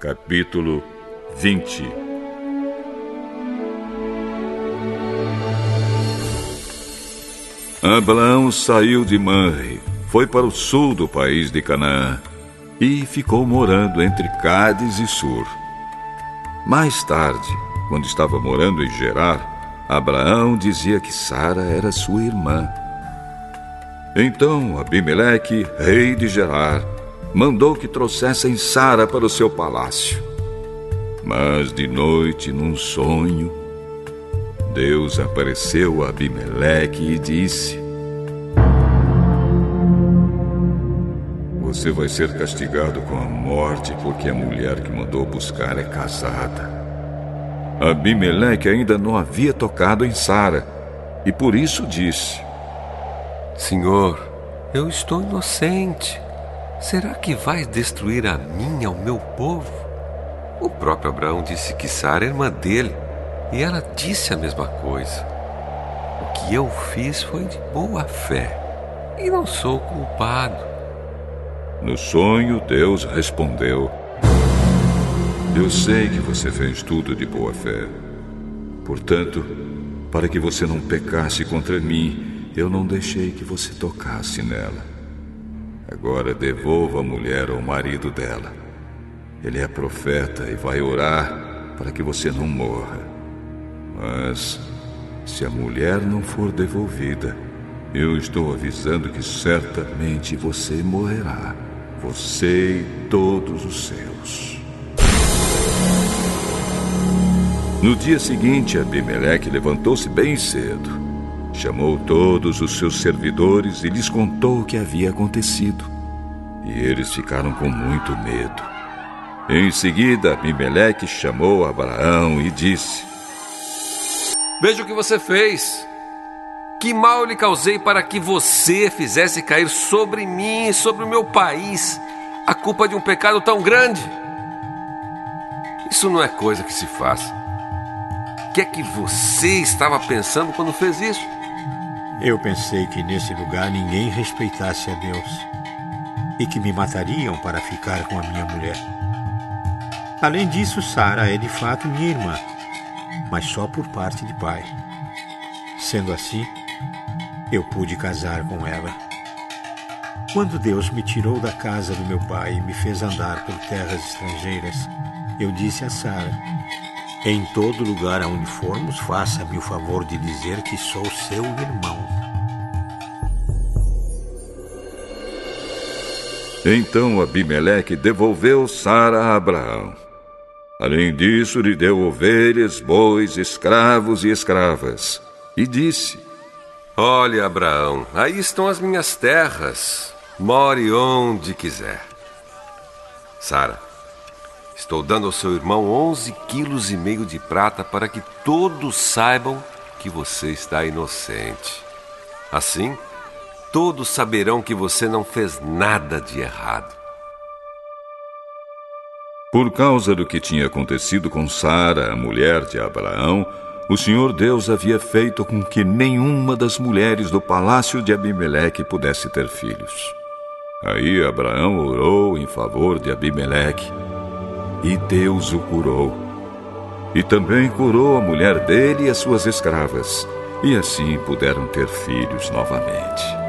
Capítulo 20 Abraão saiu de Manre, foi para o sul do país de Canaã e ficou morando entre Cádiz e Sur. Mais tarde, quando estava morando em Gerar, Abraão dizia que Sara era sua irmã. Então Abimeleque, rei de Gerar, mandou que trouxessem Sara para o seu palácio. Mas de noite, num sonho, Deus apareceu a Abimeleque e disse: Você vai ser castigado com a morte porque a mulher que mandou buscar é casada. Abimeleque ainda não havia tocado em Sara e por isso disse: Senhor, eu estou inocente. Será que vais destruir a mim e ao meu povo? O próprio Abraão disse que Sara é irmã dele, e ela disse a mesma coisa. O que eu fiz foi de boa fé, e não sou culpado. No sonho, Deus respondeu: Eu sei que você fez tudo de boa fé. Portanto, para que você não pecasse contra mim, eu não deixei que você tocasse nela. Agora devolva a mulher ao marido dela. Ele é profeta e vai orar para que você não morra. Mas, se a mulher não for devolvida, eu estou avisando que certamente você morrerá. Você e todos os seus. No dia seguinte, Abimeleque levantou-se bem cedo Chamou todos os seus servidores e lhes contou o que havia acontecido. E eles ficaram com muito medo. Em seguida, Abimeleque chamou Abraão e disse: Veja o que você fez. Que mal lhe causei para que você fizesse cair sobre mim e sobre o meu país a culpa de um pecado tão grande? Isso não é coisa que se faça. O que é que você estava pensando quando fez isso? Eu pensei que nesse lugar ninguém respeitasse a Deus e que me matariam para ficar com a minha mulher. Além disso, Sara é de fato minha irmã, mas só por parte de pai. Sendo assim, eu pude casar com ela. Quando Deus me tirou da casa do meu pai e me fez andar por terras estrangeiras, eu disse a Sara: em todo lugar aonde formos, faça-me o favor de dizer que sou seu irmão. Então Abimeleque devolveu Sara a Abraão. Além disso, lhe deu ovelhas, bois, escravos e escravas. E disse: Olha, Abraão, aí estão as minhas terras. More onde quiser. Sara, Estou dando ao seu irmão 11 quilos e meio de prata para que todos saibam que você está inocente. Assim, todos saberão que você não fez nada de errado. Por causa do que tinha acontecido com Sara, a mulher de Abraão, o Senhor Deus havia feito com que nenhuma das mulheres do palácio de Abimeleque pudesse ter filhos. Aí Abraão orou em favor de Abimeleque e Deus o curou. E também curou a mulher dele e as suas escravas, e assim puderam ter filhos novamente.